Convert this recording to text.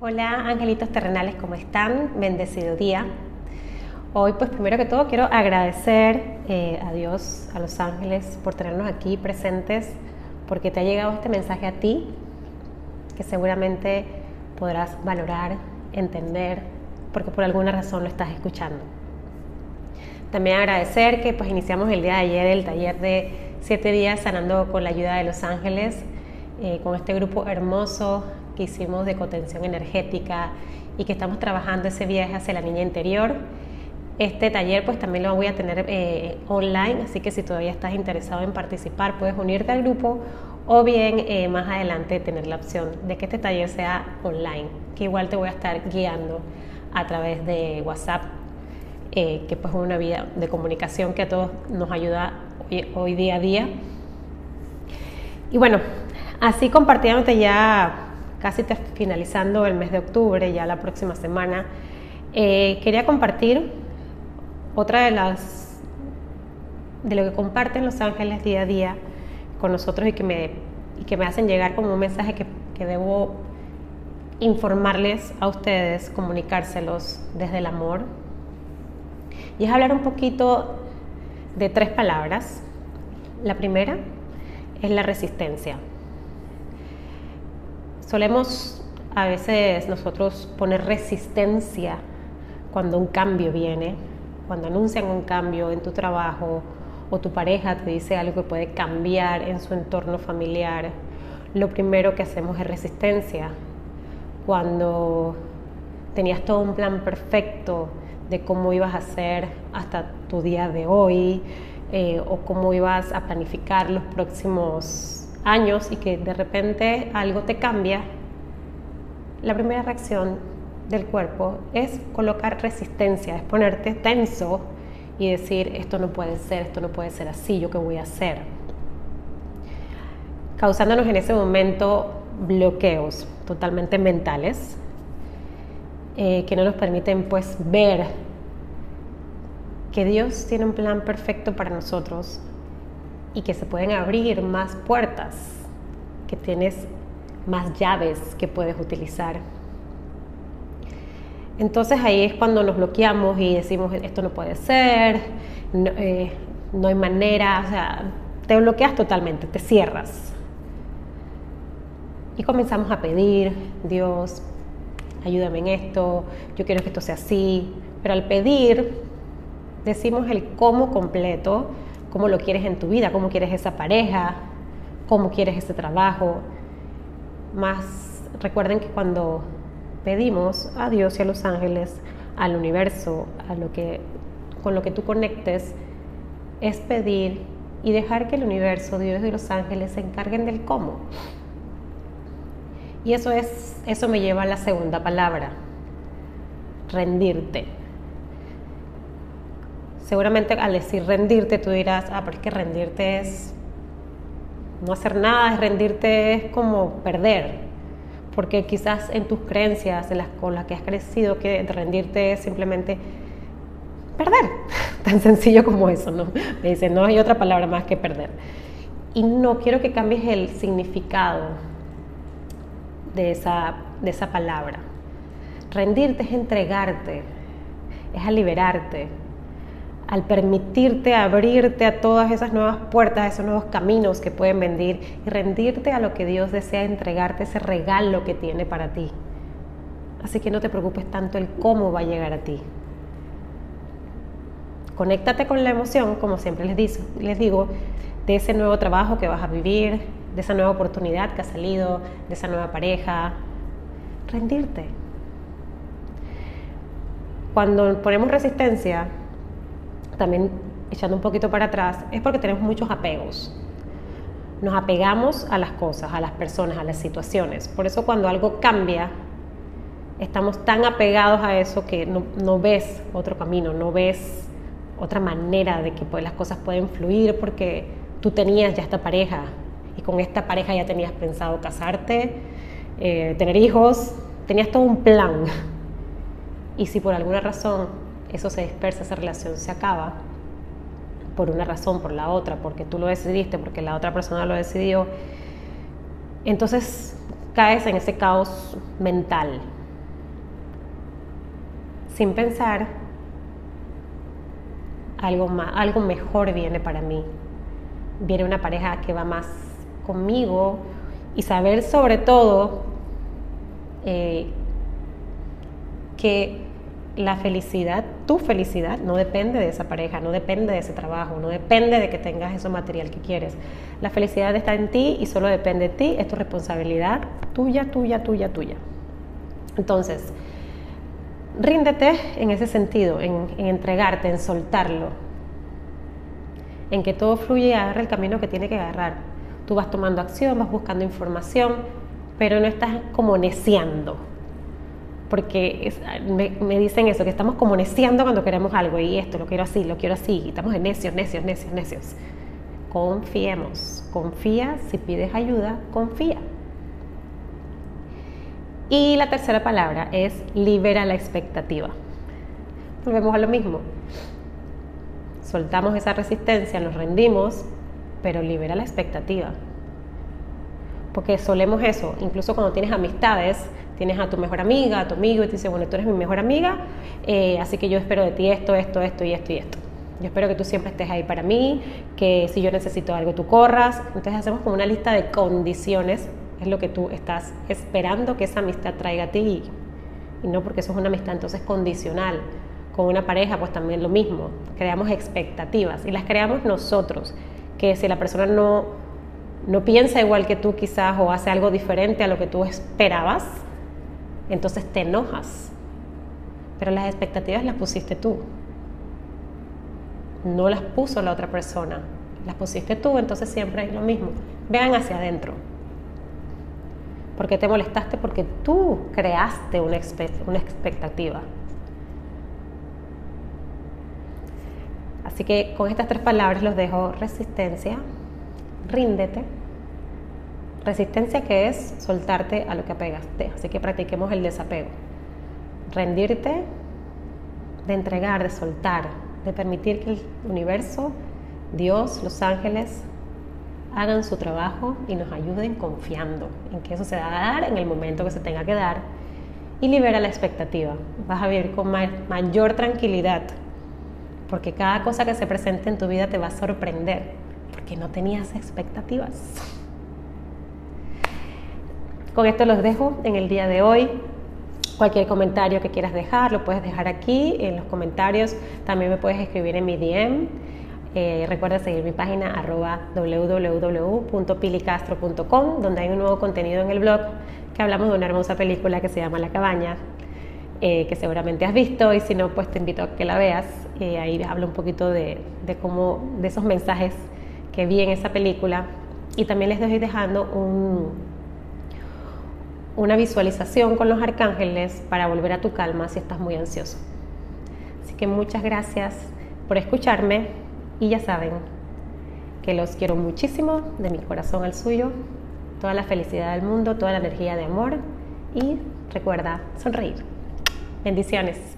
Hola angelitos terrenales, ¿cómo están? Bendecido día. Hoy pues primero que todo quiero agradecer eh, a Dios, a los ángeles por tenernos aquí presentes, porque te ha llegado este mensaje a ti, que seguramente podrás valorar, entender, porque por alguna razón lo estás escuchando. También agradecer que pues iniciamos el día de ayer el taller de 7 días sanando con la ayuda de los ángeles, eh, con este grupo hermoso que hicimos de contención energética y que estamos trabajando ese viaje hacia la niña interior. Este taller pues también lo voy a tener eh, online, así que si todavía estás interesado en participar puedes unirte al grupo o bien eh, más adelante tener la opción de que este taller sea online, que igual te voy a estar guiando a través de WhatsApp, eh, que pues es una vía de comunicación que a todos nos ayuda hoy, día a día. Y bueno, así compartiéndote ya casi finalizando el mes de octubre, ya la próxima semana, eh, quería compartir otra de las de lo que comparten los ángeles día a día con nosotros y que me, y que me hacen llegar como un mensaje que, que debo informarles a ustedes, comunicárselos desde el amor. Y es hablar un poquito de tres palabras. La primera es la resistencia. Solemos a veces nosotros poner resistencia cuando un cambio viene, cuando anuncian un cambio en tu trabajo o tu pareja te dice algo que puede cambiar en su entorno familiar. Lo primero que hacemos es resistencia. Cuando tenías todo un plan perfecto de cómo ibas a hacer hasta tu día de hoy eh, o cómo ibas a planificar los próximos años y que de repente algo te cambia, la primera reacción del cuerpo es colocar resistencia, es ponerte tenso y decir, esto no puede ser, esto no puede ser así, yo qué voy a hacer. Causándonos en ese momento bloqueos totalmente mentales eh, que no nos permiten pues ver que Dios tiene un plan perfecto para nosotros y que se pueden abrir más puertas, que tienes más llaves que puedes utilizar. Entonces ahí es cuando nos bloqueamos y decimos, esto no puede ser, no, eh, no hay manera, o sea, te bloqueas totalmente, te cierras. Y comenzamos a pedir, Dios, ayúdame en esto, yo quiero que esto sea así, pero al pedir decimos el cómo completo, cómo lo quieres en tu vida, cómo quieres esa pareja, cómo quieres ese trabajo. Más recuerden que cuando pedimos a Dios y a los ángeles, al universo, a lo que con lo que tú conectes, es pedir y dejar que el universo, Dios y los ángeles se encarguen del cómo. Y eso es eso me lleva a la segunda palabra, rendirte. Seguramente al decir rendirte tú dirás, ah, pero es que rendirte es no hacer nada, es rendirte es como perder, porque quizás en tus creencias en las, con las que has crecido, que rendirte es simplemente perder, tan sencillo como eso, ¿no? Me dicen, no hay otra palabra más que perder. Y no quiero que cambies el significado de esa, de esa palabra. Rendirte es entregarte, es a liberarte, al permitirte abrirte a todas esas nuevas puertas, esos nuevos caminos que pueden venir y rendirte a lo que Dios desea entregarte, ese regalo que tiene para ti. Así que no te preocupes tanto el cómo va a llegar a ti. Conéctate con la emoción, como siempre les les digo, de ese nuevo trabajo que vas a vivir, de esa nueva oportunidad que ha salido, de esa nueva pareja. Rendirte. Cuando ponemos resistencia, también echando un poquito para atrás, es porque tenemos muchos apegos. Nos apegamos a las cosas, a las personas, a las situaciones. Por eso cuando algo cambia, estamos tan apegados a eso que no, ves otro camino, no ves otra manera de que pues, las cosas pueden fluir porque tú tenías ya esta pareja y con esta pareja ya tenías pensado casarte, eh, tener hijos, tenías todo un plan. Y si por alguna razón eso se dispersa, esa relación se acaba por una razón, por la otra, porque tú lo decidiste, porque la otra persona lo decidió, entonces caes en ese caos mental, sin pensar, algo, más, algo mejor viene para mí. Viene una pareja que va más conmigo y saber sobre todo eh, que la felicidad, tu felicidad, no depende de esa pareja, no depende de ese trabajo, no depende de que tengas ese material que quieres. La felicidad está en ti y solo depende de ti, es tu responsabilidad tuya, tuya, tuya, tuya. Entonces, ríndete en ese sentido, en, entregarte, en soltarlo, en que todo fluye y agarre el camino que tiene que agarrar. Tú vas tomando acción, vas buscando información, pero no estás como neciando porque me, dicen eso, que estamos como neciando cuando queremos algo y esto lo quiero así, lo quiero así, y estamos en necios, necios, necios, necios. Confiemos, confía, si pides ayuda, confía. Y la tercera palabra es libera la expectativa. Volvemos a lo mismo. Soltamos esa resistencia, nos rendimos, pero libera la expectativa. Porque solemos eso, incluso cuando tienes amistades, tienes a tu mejor amiga, a tu amigo, y te dice, bueno, tú eres mi mejor amiga, eh, así que yo espero de ti esto, esto, esto y esto y esto. Yo espero que tú siempre estés ahí para mí, que si yo necesito algo tú corras. Entonces hacemos como una lista de condiciones, es lo que tú estás esperando que esa amistad traiga a ti y no porque eso es una amistad entonces condicional. Con una pareja pues también lo mismo, creamos expectativas y las creamos nosotros, que si la persona no, no piensa igual que tú quizás o hace algo diferente a lo que tú esperabas, entonces te enojas. Pero las expectativas las pusiste tú. No las puso la otra persona. Las pusiste tú, entonces siempre es lo mismo. Vean hacia adentro. ¿Por qué te molestaste? Porque tú creaste una, una expectativa. Así que con estas tres palabras los dejo resistencia, ríndete Resistencia que es soltarte a lo que apegaste. Así que practiquemos el desapego. Rendirte, de entregar, de soltar, de permitir que el universo, Dios, los ángeles, hagan su trabajo y nos ayuden confiando en que eso se va a dar en el momento que se tenga que dar y libera la expectativa. Vas a vivir con mayor tranquilidad porque cada cosa que se presente en tu vida te va a sorprender porque no tenías expectativas. Con esto los dejo en el día de hoy. Cualquier comentario que quieras dejar, lo puedes dejar aquí en los comentarios. También me puedes escribir en mi DM. Eh, recuerda seguir mi página arroba www.pilicastro.com, donde hay un nuevo contenido en el blog que hablamos de una hermosa película que se llama La Cabaña, eh, que seguramente has visto y si no, pues te invito a que la veas. Eh, ahí hablo un poquito de, de, cómo, de esos mensajes que vi en esa película y también les estoy dejando un, una visualización con los arcángeles para volver a tu calma si estás muy ansioso. Así que muchas gracias por escucharme y ya saben que los quiero muchísimo de mi corazón al suyo, toda la felicidad del mundo, toda la energía de amor y recuerda sonreír. Bendiciones.